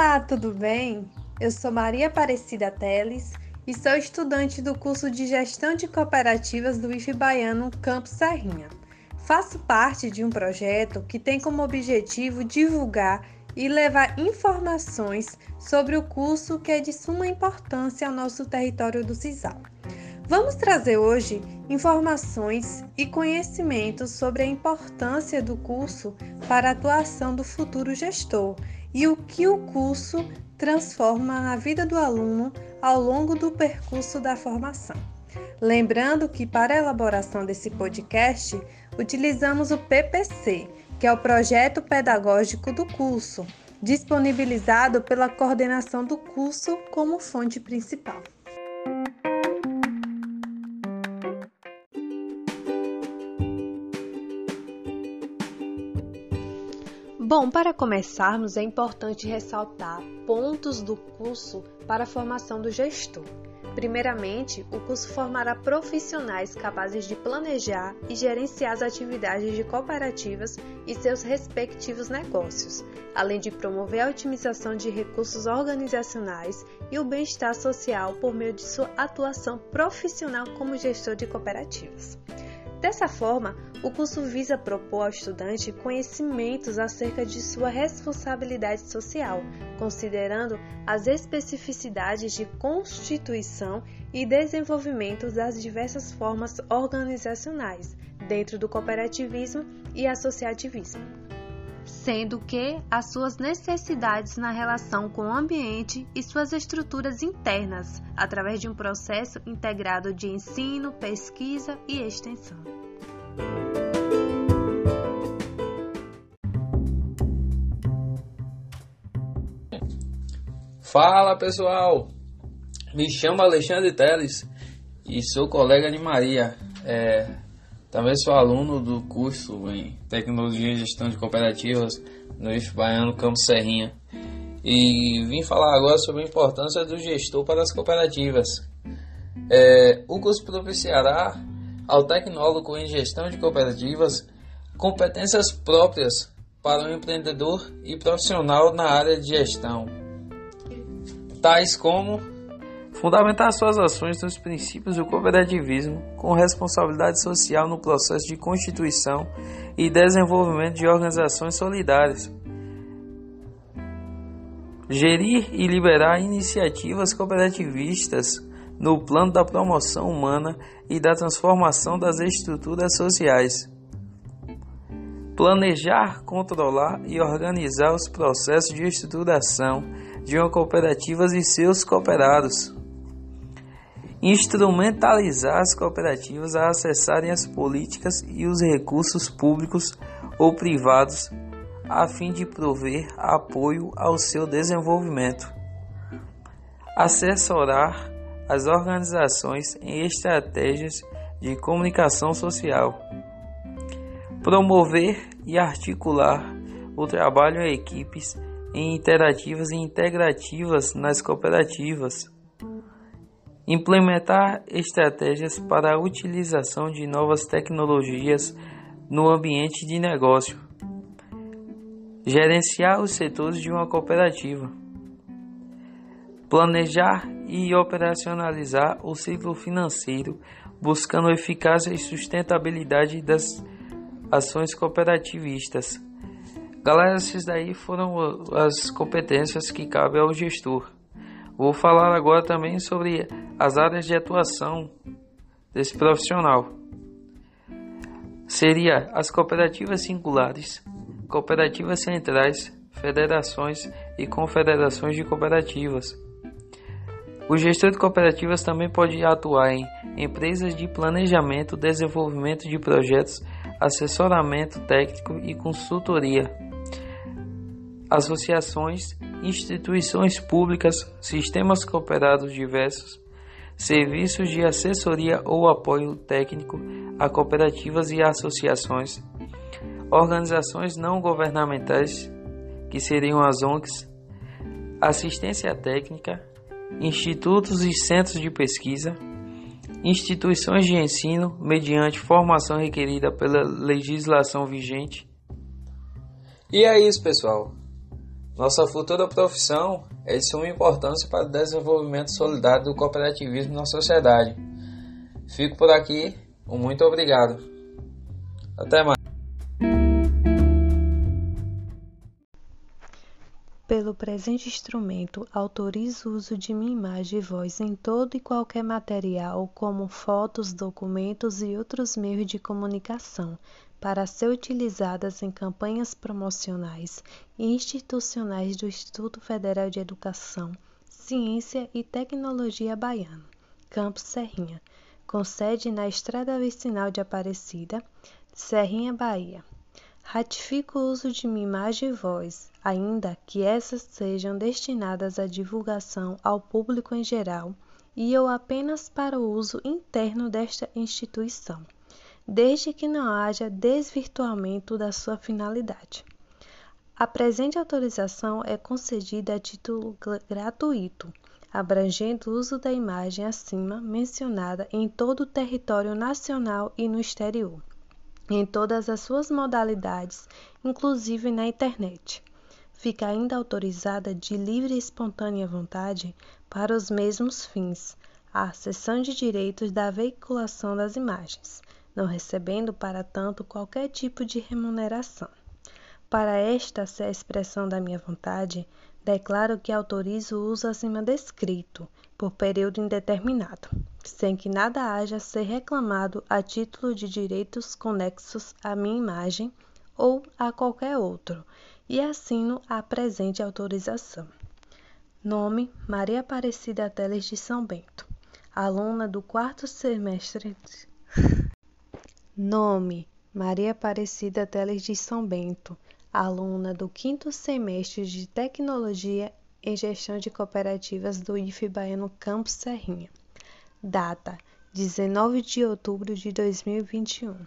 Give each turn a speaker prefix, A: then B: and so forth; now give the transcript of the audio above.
A: Olá, tudo bem? Eu sou Maria Aparecida Teles e sou estudante do curso de Gestão de Cooperativas do IF Baiano Campo Serrinha. Faço parte de um projeto que tem como objetivo divulgar e levar informações sobre o curso que é de suma importância ao nosso território do CISAL. Vamos trazer hoje informações e conhecimentos sobre a importância do curso para a atuação do futuro gestor e o que o curso transforma na vida do aluno ao longo do percurso da formação. Lembrando que para a elaboração desse podcast, utilizamos o PPC, que é o projeto pedagógico do curso, disponibilizado pela coordenação do curso como fonte principal. Bom, para começarmos, é importante ressaltar pontos do curso para a formação do gestor. Primeiramente, o curso formará profissionais capazes de planejar e gerenciar as atividades de cooperativas e seus respectivos negócios, além de promover a otimização de recursos organizacionais e o bem-estar social por meio de sua atuação profissional como gestor de cooperativas. Dessa forma, o curso visa propor ao estudante conhecimentos acerca de sua responsabilidade social, considerando as especificidades de constituição e desenvolvimento das diversas formas organizacionais dentro do cooperativismo e associativismo, sendo que as suas necessidades na relação com o ambiente e suas estruturas internas, através de um processo integrado de ensino, pesquisa e extensão.
B: Fala pessoal, me chamo Alexandre Teles e sou colega de Maria. É, também sou aluno do curso em Tecnologia e Gestão de Cooperativas no IF Baiano Campo Serrinha e vim falar agora sobre a importância do gestor para as cooperativas. É, o curso propiciará ao tecnólogo em gestão de cooperativas competências próprias para o empreendedor e profissional na área de gestão, tais como fundamentar suas ações nos princípios do cooperativismo com responsabilidade social no processo de constituição e desenvolvimento de organizações solidárias, gerir e liberar iniciativas cooperativistas no plano da promoção humana e da transformação das estruturas sociais. Planejar, controlar e organizar os processos de estruturação de uma cooperativa e seus cooperados. Instrumentalizar as cooperativas a acessarem as políticas e os recursos públicos ou privados a fim de prover apoio ao seu desenvolvimento. Assessorar as organizações em estratégias de comunicação social, promover e articular o trabalho em equipes em interativas e integrativas nas cooperativas, implementar estratégias para a utilização de novas tecnologias no ambiente de negócio, gerenciar os setores de uma cooperativa planejar e operacionalizar o ciclo financeiro, buscando eficácia e sustentabilidade das ações cooperativistas. Galera, esses daí foram as competências que cabem ao gestor. Vou falar agora também sobre as áreas de atuação desse profissional. Seria as cooperativas singulares, cooperativas centrais, federações e confederações de cooperativas o gestor de cooperativas também pode atuar em empresas de planejamento, desenvolvimento de projetos, assessoramento técnico e consultoria, associações, instituições públicas, sistemas cooperados diversos, serviços de assessoria ou apoio técnico a cooperativas e associações, organizações não governamentais, que seriam as ONGs, assistência técnica, institutos e centros de pesquisa, instituições de ensino mediante formação requerida pela legislação vigente.
C: E é isso, pessoal.
B: Nossa futura profissão é de suma importância para o desenvolvimento solidário do cooperativismo na sociedade. Fico por aqui, um muito obrigado. Até mais.
A: Pelo presente instrumento, autorizo o uso de minha imagem e voz em todo e qualquer material, como fotos, documentos e outros meios de comunicação, para ser utilizadas em campanhas promocionais e institucionais do Instituto Federal de Educação, Ciência e Tecnologia Baiano, Campus Serrinha, com sede na Estrada Vicinal de Aparecida, Serrinha, Bahia. Ratifico o uso de minha imagem e voz, ainda que essas sejam destinadas à divulgação ao público em geral e ou apenas para o uso interno desta instituição desde que não haja desvirtuamento da sua finalidade. A presente autorização é concedida a título gratuito, abrangendo o uso da imagem acima mencionada em todo o território nacional e no exterior, em todas as suas modalidades, inclusive na internet. Fica ainda autorizada de livre e espontânea vontade para os mesmos fins a cessão de direitos da veiculação das imagens não recebendo, para tanto, qualquer tipo de remuneração. Para esta ser a expressão da minha vontade, declaro que autorizo o uso acima descrito, por período indeterminado, sem que nada haja a ser reclamado a título de direitos conexos à minha imagem ou a qualquer outro, e assino a presente autorização. Nome: Maria Aparecida Teles de São Bento, aluna do quarto semestre. Nome: Maria Aparecida Teles de São Bento, aluna do quinto semestre de Tecnologia em Gestão de Cooperativas do IFE Baiano Campus Serrinha. Data: 19 de outubro de 2021.